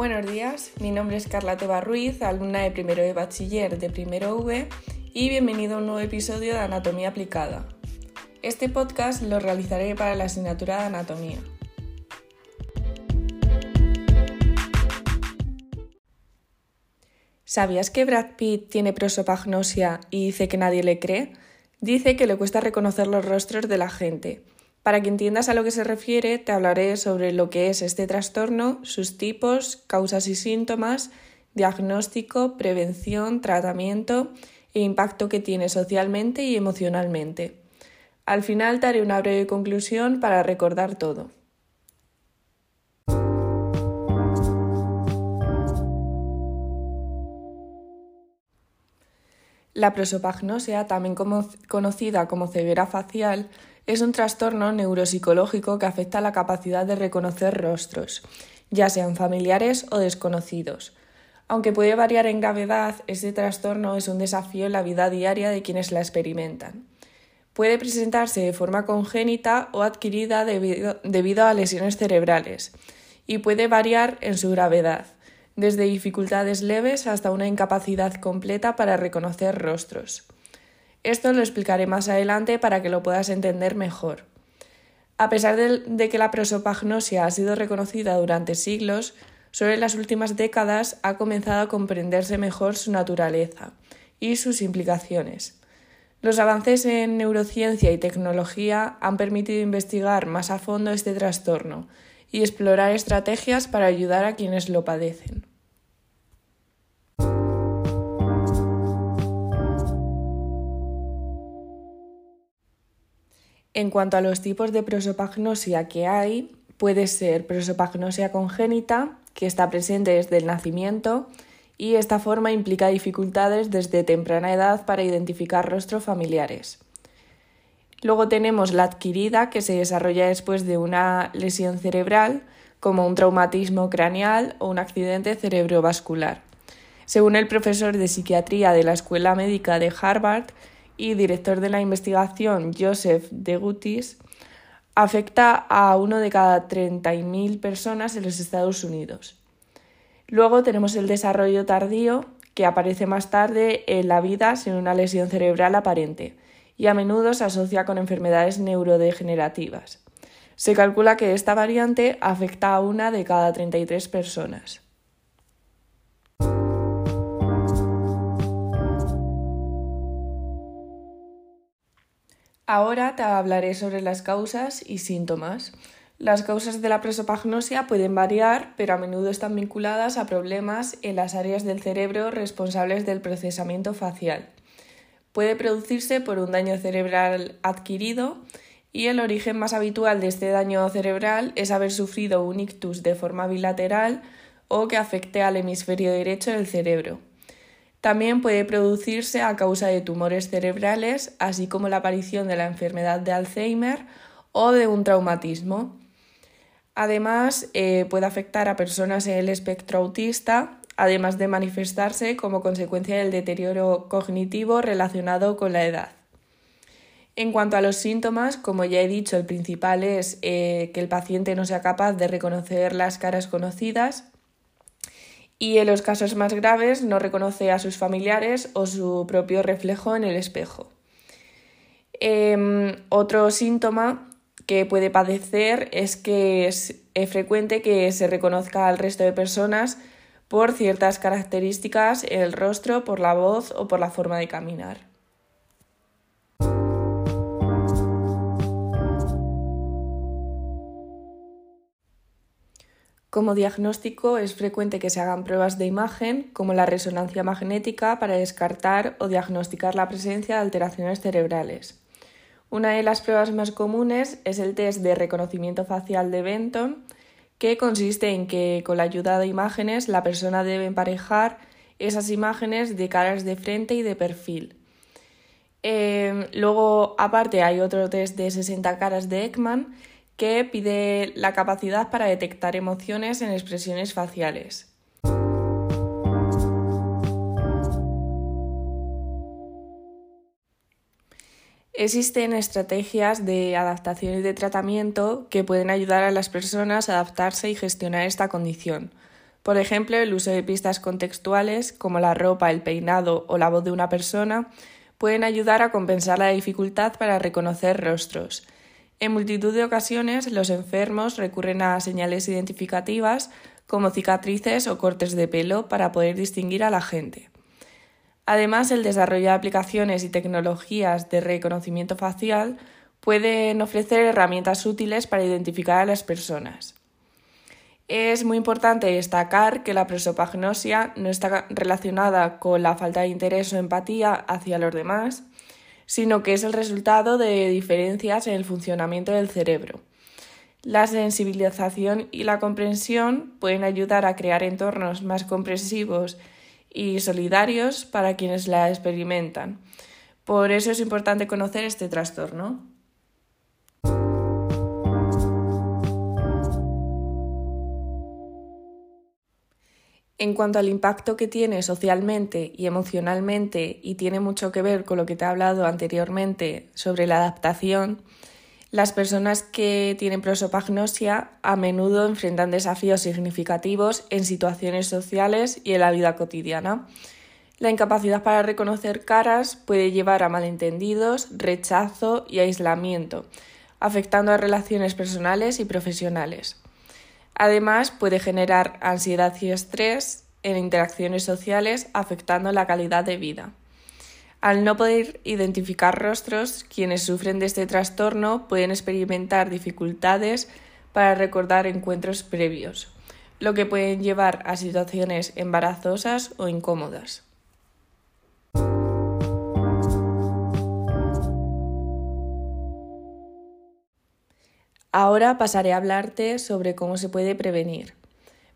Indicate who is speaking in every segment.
Speaker 1: Buenos días, mi nombre es Carla Teba Ruiz, alumna de primero de bachiller de primero V y bienvenido a un nuevo episodio de Anatomía Aplicada. Este podcast lo realizaré para la asignatura de Anatomía. ¿Sabías que Brad Pitt tiene prosopagnosia y dice que nadie le cree? Dice que le cuesta reconocer los rostros de la gente para que entiendas a lo que se refiere, te hablaré sobre lo que es este trastorno, sus tipos, causas y síntomas, diagnóstico, prevención, tratamiento e impacto que tiene socialmente y emocionalmente. Al final te haré una breve conclusión para recordar todo. La prosopagnosia, también conocida como ceguera facial, es un trastorno neuropsicológico que afecta la capacidad de reconocer rostros, ya sean familiares o desconocidos. Aunque puede variar en gravedad, este trastorno es un desafío en la vida diaria de quienes la experimentan. Puede presentarse de forma congénita o adquirida debido, a lesiones cerebrales y puede variar en su gravedad, desde dificultades leves hasta una incapacidad completa para reconocer rostros. Esto lo explicaré más adelante para que lo puedas entender mejor. A pesar de, que la prosopagnosia ha sido reconocida durante siglos, solo en las últimas décadas ha comenzado a comprenderse mejor su naturaleza y sus implicaciones. Los avances en neurociencia y tecnología han permitido investigar más a fondo este trastorno y explorar estrategias para ayudar a quienes lo padecen. En cuanto a los tipos de prosopagnosia que hay, puede ser prosopagnosia congénita, que está presente desde el nacimiento, y esta forma implica dificultades desde temprana edad para identificar rostros familiares. Luego tenemos la adquirida, que se desarrolla después de una lesión cerebral, como un traumatismo craneal o un accidente cerebrovascular. Según el profesor de psiquiatría de la Escuela Médica de Harvard, y director de la investigación Joseph de Gutis, afecta a uno de cada 30.000 personas en los Estados Unidos. Luego tenemos el desarrollo tardío, que aparece más tarde en la vida sin una lesión cerebral aparente y a menudo se asocia con enfermedades neurodegenerativas. Se calcula que esta variante afecta a una de cada 33 personas. Ahora te hablaré sobre las causas y síntomas. Las causas de la prosopagnosia pueden variar, pero a menudo están vinculadas a problemas en las áreas del cerebro responsables del procesamiento facial. Puede producirse por un daño cerebral adquirido y el origen más habitual de este daño cerebral es haber sufrido un ictus de forma bilateral o que afecte al hemisferio derecho del cerebro. También puede producirse a causa de tumores cerebrales, así como la aparición de la enfermedad de Alzheimer o de un traumatismo. Además, eh, puede afectar a personas en el espectro autista, además de manifestarse como consecuencia del deterioro cognitivo relacionado con la edad. En cuanto a los síntomas, como ya he dicho, el principal es eh, que el paciente no sea capaz de reconocer las caras conocidas, y en los casos más graves no reconoce a sus familiares o su propio reflejo en el espejo. Em, otro síntoma que puede padecer es que es, frecuente que se reconozca al resto de personas por ciertas características el rostro, por la voz o por la forma de caminar. Como diagnóstico es frecuente que se hagan pruebas de imagen, como la resonancia magnética, para descartar o diagnosticar la presencia de alteraciones cerebrales. Una de las pruebas más comunes es el test de reconocimiento facial de Benton, que consiste en que con la ayuda de imágenes la persona debe emparejar esas imágenes de caras de frente y de perfil. Eh, luego, aparte, hay otro test de 60 caras de Ekman que pide la capacidad para detectar emociones en expresiones faciales. Existen estrategias de adaptación y de tratamiento que pueden ayudar a las personas a adaptarse y gestionar esta condición. Por ejemplo, el uso de pistas contextuales como la ropa, el peinado o la voz de una persona pueden ayudar a compensar la dificultad para reconocer rostros. En multitud de ocasiones los enfermos recurren a señales identificativas como cicatrices o cortes de pelo para poder distinguir a la gente. Además, el desarrollo de aplicaciones y tecnologías de reconocimiento facial pueden ofrecer herramientas útiles para identificar a las personas. Es muy importante destacar que la prosopagnosia no está relacionada con la falta de interés o empatía hacia los demás, sino que es el resultado de diferencias en el funcionamiento del cerebro. La sensibilización y la comprensión pueden ayudar a crear entornos más comprensivos y solidarios para quienes la experimentan. Por eso es importante conocer este trastorno. En cuanto al impacto que tiene socialmente y emocionalmente, y tiene mucho que ver con lo que te he hablado anteriormente sobre la adaptación, las personas que tienen prosopagnosia a menudo enfrentan desafíos significativos en situaciones sociales y en la vida cotidiana. La incapacidad para reconocer caras puede llevar a malentendidos, rechazo y aislamiento, afectando a relaciones personales y profesionales. Además, puede generar ansiedad y estrés en interacciones sociales, afectando la calidad de vida. Al no poder identificar rostros, quienes sufren de este trastorno pueden experimentar dificultades para recordar encuentros previos, lo que puede llevar a situaciones embarazosas o incómodas. Ahora pasaré a hablarte sobre cómo se puede prevenir.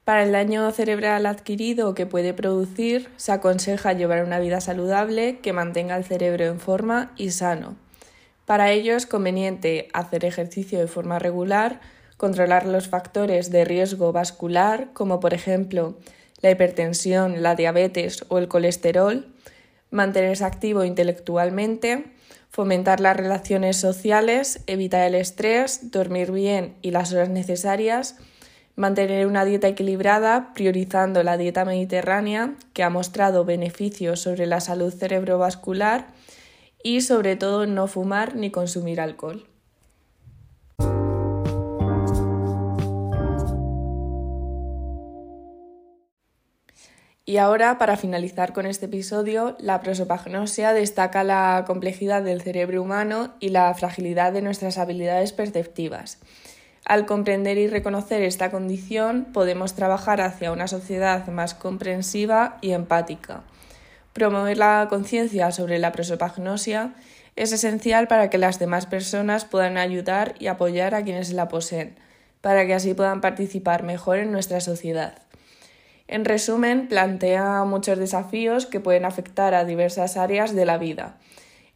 Speaker 1: Para el daño cerebral adquirido que puede producir, se aconseja llevar una vida saludable que mantenga el cerebro en forma y sano. Para ello es conveniente hacer ejercicio de forma regular, controlar los factores de riesgo vascular, como por ejemplo la hipertensión, la diabetes o el colesterol, mantenerse activo intelectualmente, fomentar las relaciones sociales, evitar el estrés, dormir bien y las horas necesarias, mantener una dieta equilibrada priorizando la dieta mediterránea que ha mostrado beneficios sobre la salud cerebrovascular y sobre todo no fumar ni consumir alcohol. Y ahora, para finalizar con este episodio, la prosopagnosia destaca la complejidad del cerebro humano y la fragilidad de nuestras habilidades perceptivas. Al comprender y reconocer esta condición, podemos trabajar hacia una sociedad más comprensiva y empática. Promover la conciencia sobre la prosopagnosia es esencial para que las demás personas puedan ayudar y apoyar a quienes la poseen, para que así puedan participar mejor en nuestra sociedad. En resumen, plantea muchos desafíos que pueden afectar a diversas áreas de la vida.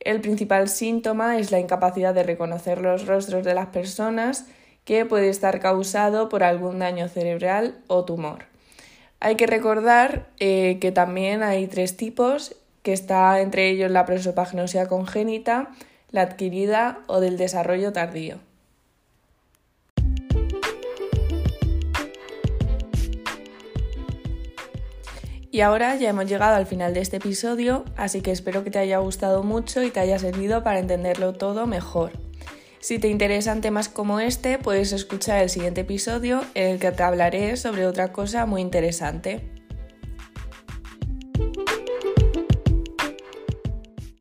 Speaker 1: El principal síntoma es la incapacidad de reconocer los rostros de las personas, que puede estar causado por algún daño cerebral o tumor. Hay que recordar eh, que también hay tres tipos, que está entre ellos la prosopagnosia congénita, la adquirida o del desarrollo tardío. Y ahora ya hemos llegado al final de este episodio, así que espero que te haya gustado mucho y te haya servido para entenderlo todo mejor. Si te interesan temas como este, puedes escuchar el siguiente episodio en el que te hablaré sobre otra cosa muy interesante.